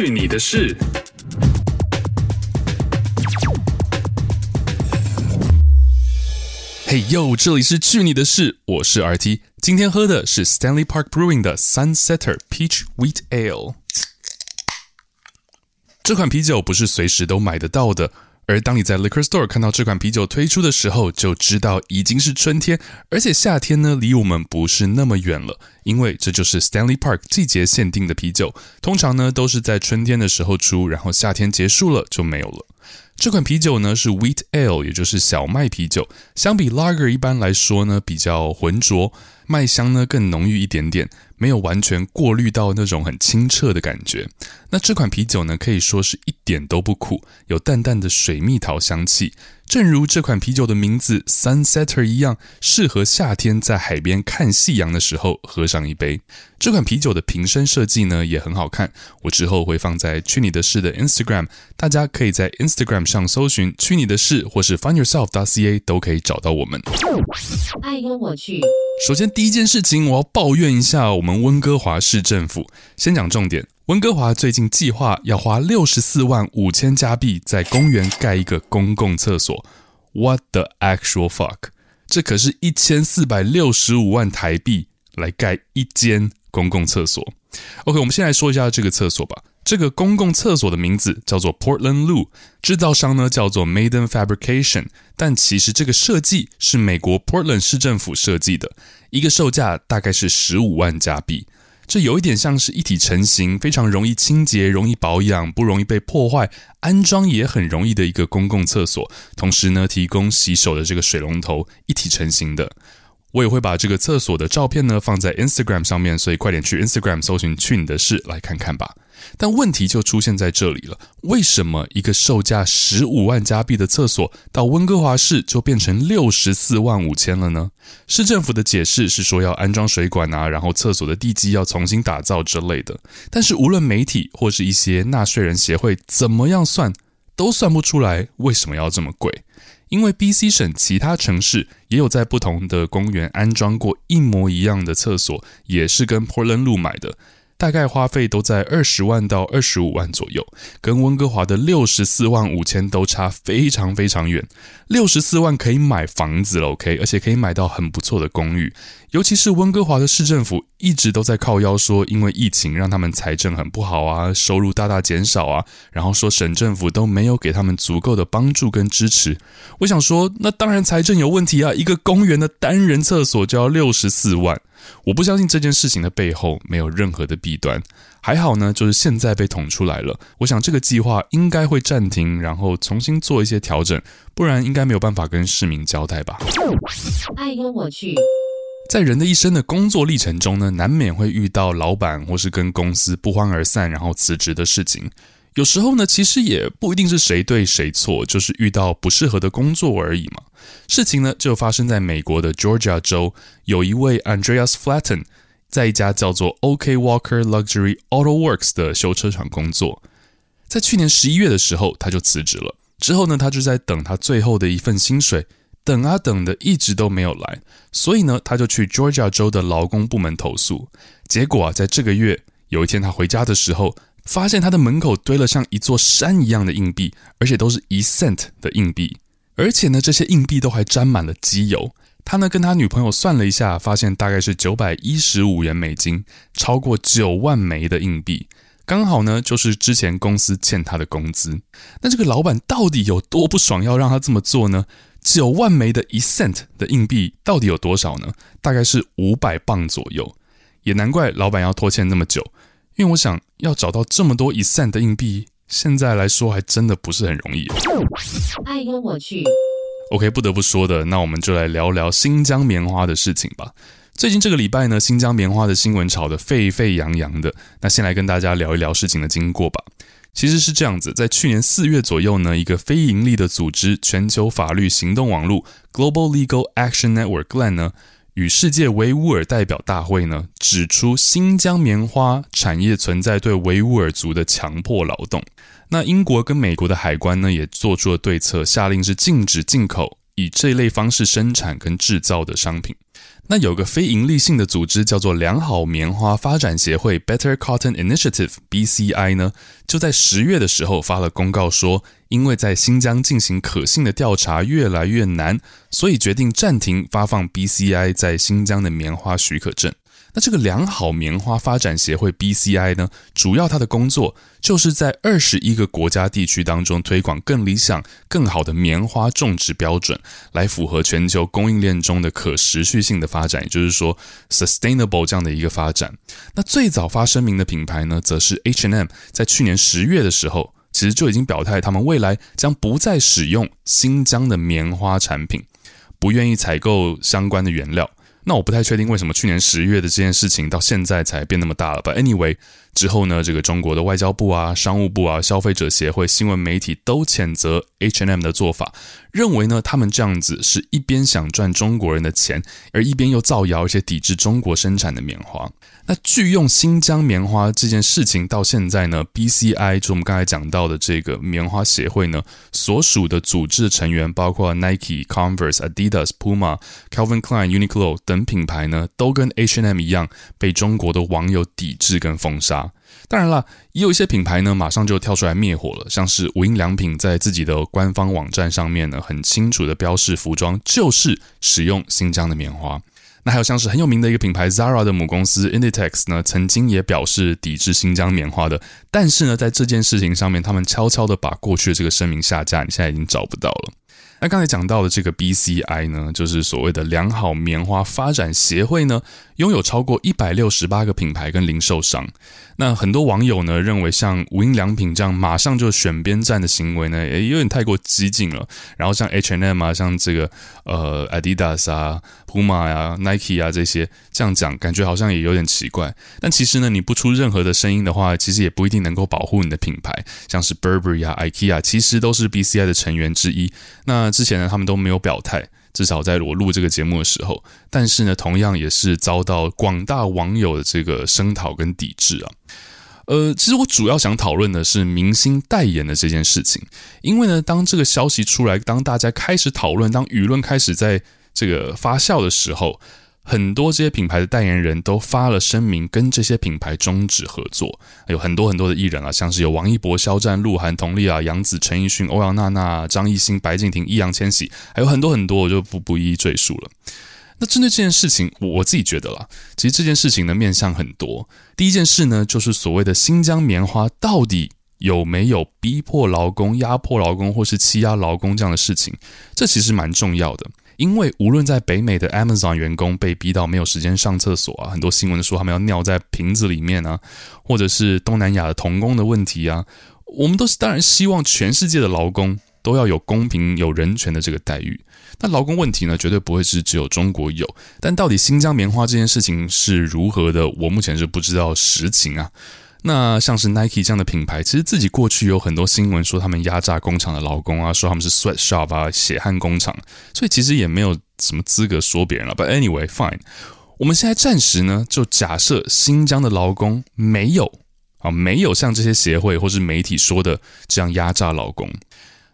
去你的事！嘿呦，这里是去你的事，我是 RT，今天喝的是 Stanley Park Brewing 的 Sunsetter Peach Wheat Ale。这款啤酒不是随时都买得到的。而当你在 liquor store 看到这款啤酒推出的时候，就知道已经是春天，而且夏天呢离我们不是那么远了，因为这就是 Stanley Park 季节限定的啤酒，通常呢都是在春天的时候出，然后夏天结束了就没有了。这款啤酒呢是 Wheat Ale，也就是小麦啤酒，相比 Lager 一般来说呢比较浑浊。麦香呢更浓郁一点点，没有完全过滤到那种很清澈的感觉。那这款啤酒呢，可以说是一点都不苦，有淡淡的水蜜桃香气。正如这款啤酒的名字 Sunsetter 一样，适合夏天在海边看夕阳的时候喝上一杯。这款啤酒的瓶身设计呢也很好看，我之后会放在去你的事的 Instagram，大家可以在 Instagram 上搜寻去你的事，或是 findyourself.ca 都可以找到我们。爱跟我去。首先第一件事情，我要抱怨一下我们温哥华市政府。先讲重点。温哥华最近计划要花六十四万五千加币在公园盖一个公共厕所。What the actual fuck？这可是一千四百六十五万台币来盖一间公共厕所。OK，我们先来说一下这个厕所吧。这个公共厕所的名字叫做 Portland Loo，制造商呢叫做 Maiden Fabrication，但其实这个设计是美国 Portland 市政府设计的，一个售价大概是十五万加币。这有一点像是一体成型，非常容易清洁、容易保养、不容易被破坏，安装也很容易的一个公共厕所。同时呢，提供洗手的这个水龙头，一体成型的。我也会把这个厕所的照片呢放在 Instagram 上面，所以快点去 Instagram 搜寻“去你的事”来看看吧。但问题就出现在这里了：为什么一个售价十五万加币的厕所，到温哥华市就变成六十四万五千了呢？市政府的解释是说要安装水管啊，然后厕所的地基要重新打造之类的。但是无论媒体或是一些纳税人协会怎么样算，都算不出来为什么要这么贵。因为 BC 省其他城市也有在不同的公园安装过一模一样的厕所，也是跟 Portland 路买的。大概花费都在二十万到二十五万左右，跟温哥华的六十四万五千都差非常非常远。六十四万可以买房子了，OK，而且可以买到很不错的公寓。尤其是温哥华的市政府一直都在靠腰说，因为疫情让他们财政很不好啊，收入大大减少啊，然后说省政府都没有给他们足够的帮助跟支持。我想说，那当然财政有问题啊，一个公园的单人厕所就要六十四万。我不相信这件事情的背后没有任何的弊端，还好呢，就是现在被捅出来了。我想这个计划应该会暂停，然后重新做一些调整，不然应该没有办法跟市民交代吧。哎呦我去，在人的一生的工作历程中呢，难免会遇到老板或是跟公司不欢而散，然后辞职的事情。有时候呢，其实也不一定是谁对谁错，就是遇到不适合的工作而已嘛。事情呢，就发生在美国的 Georgia 州，有一位 Andreas Flatten 在一家叫做 OK Walker Luxury Auto Works 的修车厂工作。在去年十一月的时候，他就辞职了。之后呢，他就在等他最后的一份薪水，等啊等的，一直都没有来。所以呢，他就去 Georgia 州的劳工部门投诉。结果啊，在这个月有一天，他回家的时候，发现他的门口堆了像一座山一样的硬币，而且都是一 cent 的硬币，而且呢，这些硬币都还沾满了机油。他呢跟他女朋友算了一下，发现大概是九百一十五元美金，超过九万枚的硬币，刚好呢就是之前公司欠他的工资。那这个老板到底有多不爽，要让他这么做呢？九万枚的一 cent 的硬币到底有多少呢？大概是五百磅左右，也难怪老板要拖欠那么久。因为我想要找到这么多一 cent 的硬币，现在来说还真的不是很容易。哎呦我去。OK，不得不说的，那我们就来聊聊新疆棉花的事情吧。最近这个礼拜呢，新疆棉花的新闻炒得沸沸扬扬的。那先来跟大家聊一聊事情的经过吧。其实是这样子，在去年四月左右呢，一个非盈利的组织——全球法律行动网络 （Global Legal Action Network，GLAN） 呢。与世界维吾尔代表大会呢，指出新疆棉花产业存在对维吾尔族的强迫劳动。那英国跟美国的海关呢，也做出了对策，下令是禁止进口以这类方式生产跟制造的商品。那有个非营利性的组织叫做良好棉花发展协会 （Better Cotton Initiative，BCI） 呢，就在十月的时候发了公告说，因为在新疆进行可信的调查越来越难，所以决定暂停发放 BCI 在新疆的棉花许可证。那这个良好棉花发展协会 BCI 呢，主要它的工作就是在二十一个国家地区当中推广更理想、更好的棉花种植标准，来符合全球供应链中的可持续性的发展，也就是说 sustainable 这样的一个发展。那最早发声明的品牌呢，则是 hnm 在去年十月的时候，其实就已经表态，他们未来将不再使用新疆的棉花产品，不愿意采购相关的原料。那我不太确定为什么去年十月的这件事情到现在才变那么大了吧？Anyway，之后呢，这个中国的外交部啊、商务部啊、消费者协会、新闻媒体都谴责 H&M 的做法，认为呢，他们这样子是一边想赚中国人的钱，而一边又造谣一些抵制中国生产的棉花。那拒用新疆棉花这件事情到现在呢，BCI 就我们刚才讲到的这个棉花协会呢，所属的组织成员包括 Nike、Converse、Adidas、Puma、Calvin Klein、Uniqlo 等品牌呢，都跟 H&M 一样被中国的网友抵制跟封杀。当然了，也有一些品牌呢，马上就跳出来灭火了，像是无印良品在自己的官方网站上面呢，很清楚的标示服装就是使用新疆的棉花。那还有像是很有名的一个品牌 Zara 的母公司 Inditex 呢，曾经也表示抵制新疆棉花的，但是呢，在这件事情上面，他们悄悄的把过去的这个声明下架，你现在已经找不到了。那刚才讲到的这个 BCI 呢，就是所谓的良好棉花发展协会呢，拥有超过一百六十八个品牌跟零售商。那很多网友呢认为，像无印良品这样马上就选边站的行为呢，也有点太过激进了。然后像 H&M 啊，像这个呃 Adidas 啊、Puma 呀、啊、Nike 啊这些，这样讲感觉好像也有点奇怪。但其实呢，你不出任何的声音的话，其实也不一定能够保护你的品牌。像是 Burberry 啊、IKEA，其实都是 BCI 的成员之一。那之前呢，他们都没有表态。至少在我录这个节目的时候，但是呢，同样也是遭到广大网友的这个声讨跟抵制啊。呃，其实我主要想讨论的是明星代言的这件事情，因为呢，当这个消息出来，当大家开始讨论，当舆论开始在这个发酵的时候。很多这些品牌的代言人都发了声明，跟这些品牌终止合作。有很多很多的艺人啊，像是有王一博、肖战、鹿晗、佟丽娅、杨紫、陈奕迅、欧阳娜娜、张艺兴、白敬亭、易烊千玺，还有很多很多，我就不不一一赘述了。那针对这件事情，我自己觉得啦，其实这件事情的面向很多。第一件事呢，就是所谓的新疆棉花到底有没有逼迫劳工、压迫劳工或是欺压劳工这样的事情，这其实蛮重要的。因为无论在北美的 Amazon 员工被逼到没有时间上厕所啊，很多新闻说他们要尿在瓶子里面啊，或者是东南亚的童工的问题啊，我们都是当然希望全世界的劳工都要有公平、有人权的这个待遇。那劳工问题呢，绝对不会是只有中国有，但到底新疆棉花这件事情是如何的，我目前是不知道实情啊。那像是 Nike 这样的品牌，其实自己过去有很多新闻说他们压榨工厂的劳工啊，说他们是 sweatshop 啊，血汗工厂，所以其实也没有什么资格说别人了。But anyway, fine，我们现在暂时呢，就假设新疆的劳工没有啊，没有像这些协会或是媒体说的这样压榨劳工，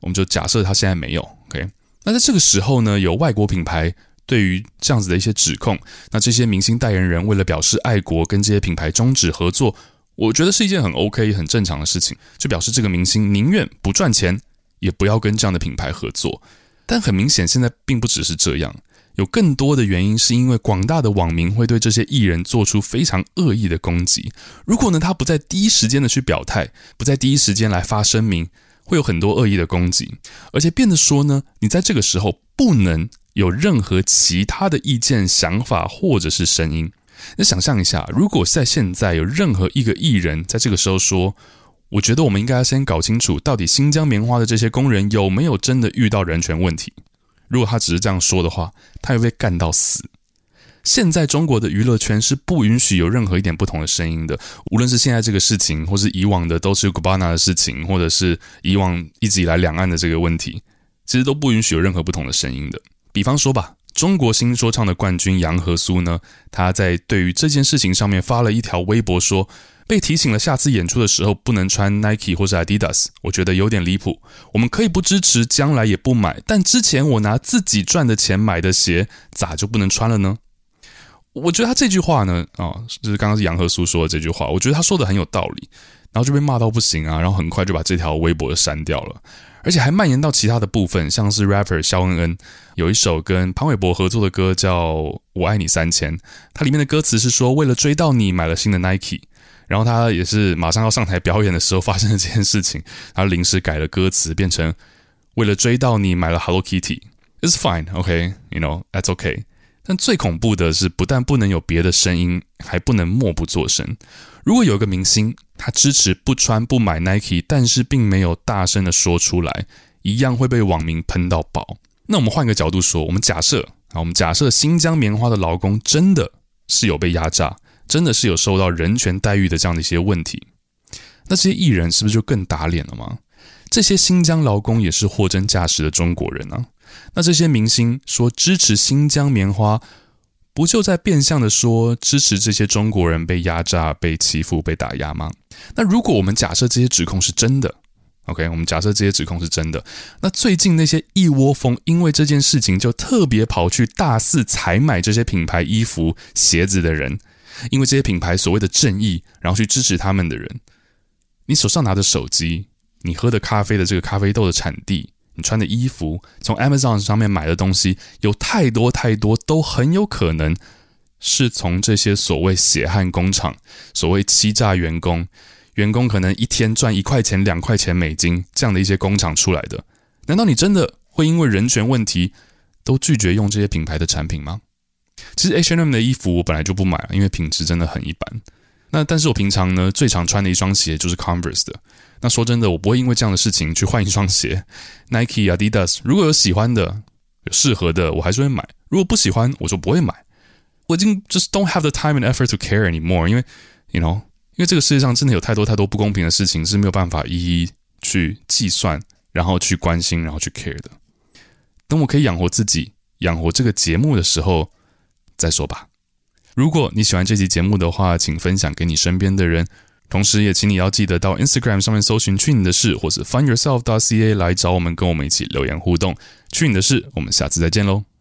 我们就假设他现在没有。OK，那在这个时候呢，有外国品牌对于这样子的一些指控，那这些明星代言人为了表示爱国，跟这些品牌终止合作。我觉得是一件很 OK、很正常的事情，就表示这个明星宁愿不赚钱，也不要跟这样的品牌合作。但很明显，现在并不只是这样，有更多的原因是因为广大的网民会对这些艺人做出非常恶意的攻击。如果呢，他不在第一时间的去表态，不在第一时间来发声明，会有很多恶意的攻击，而且变得说呢，你在这个时候不能有任何其他的意见、想法或者是声音。那想象一下，如果在现在有任何一个艺人在这个时候说：“我觉得我们应该要先搞清楚，到底新疆棉花的这些工人有没有真的遇到人权问题。”如果他只是这样说的话，他会被干到死。现在中国的娱乐圈是不允许有任何一点不同的声音的，无论是现在这个事情，或是以往的都是 Gabbana 的事情，或者是以往一直以来两岸的这个问题，其实都不允许有任何不同的声音的。比方说吧。中国新说唱的冠军杨和苏呢，他在对于这件事情上面发了一条微博说，被提醒了下次演出的时候不能穿 Nike 或是 Adidas，我觉得有点离谱。我们可以不支持，将来也不买，但之前我拿自己赚的钱买的鞋，咋就不能穿了呢？我觉得他这句话呢，啊、哦，就是刚刚是杨和苏说的这句话，我觉得他说的很有道理，然后就被骂到不行啊，然后很快就把这条微博删掉了，而且还蔓延到其他的部分，像是 rapper 肖恩恩有一首跟潘玮柏合作的歌叫《我爱你三千》，它里面的歌词是说为了追到你买了新的 Nike，然后他也是马上要上台表演的时候发生了这件事情，他临时改了歌词，变成为了追到你买了 Hello Kitty，It's fine，OK，you know that's OK。但最恐怖的是，不但不能有别的声音，还不能默不作声。如果有一个明星，他支持不穿不买 Nike，但是并没有大声的说出来，一样会被网民喷到爆。那我们换个角度说，我们假设啊，我们假设新疆棉花的劳工真的是有被压榨，真的是有受到人权待遇的这样的一些问题，那这些艺人是不是就更打脸了吗？这些新疆劳工也是货真价实的中国人啊。那这些明星说支持新疆棉花，不就在变相的说支持这些中国人被压榨、被欺负、被打压吗？那如果我们假设这些指控是真的，OK，我们假设这些指控是真的，那最近那些一窝蜂因为这件事情就特别跑去大肆采买这些品牌衣服、鞋子的人，因为这些品牌所谓的正义，然后去支持他们的人，你手上拿着手机，你喝的咖啡的这个咖啡豆的产地。你穿的衣服，从 Amazon 上面买的东西，有太多太多，都很有可能是从这些所谓血汗工厂、所谓欺诈员工、员工可能一天赚一块钱、两块钱美金这样的一些工厂出来的。难道你真的会因为人权问题都拒绝用这些品牌的产品吗？其实 H&M 的衣服我本来就不买，因为品质真的很一般。那但是我平常呢，最常穿的一双鞋就是 Converse 的。那说真的，我不会因为这样的事情去换一双鞋。Nike、Adidas，如果有喜欢的、有适合的，我还是会买；如果不喜欢，我就不会买。我已经 just don't have the time and effort to care anymore，因为，you know，因为这个世界上真的有太多太多不公平的事情是没有办法一一去计算，然后去关心，然后去 care 的。等我可以养活自己、养活这个节目的时候再说吧。如果你喜欢这期节目的话，请分享给你身边的人，同时也请你要记得到 Instagram 上面搜寻“去你的事”或者 “Find Yourself” .ca 来找我们，跟我们一起留言互动。去你的事，我们下次再见喽。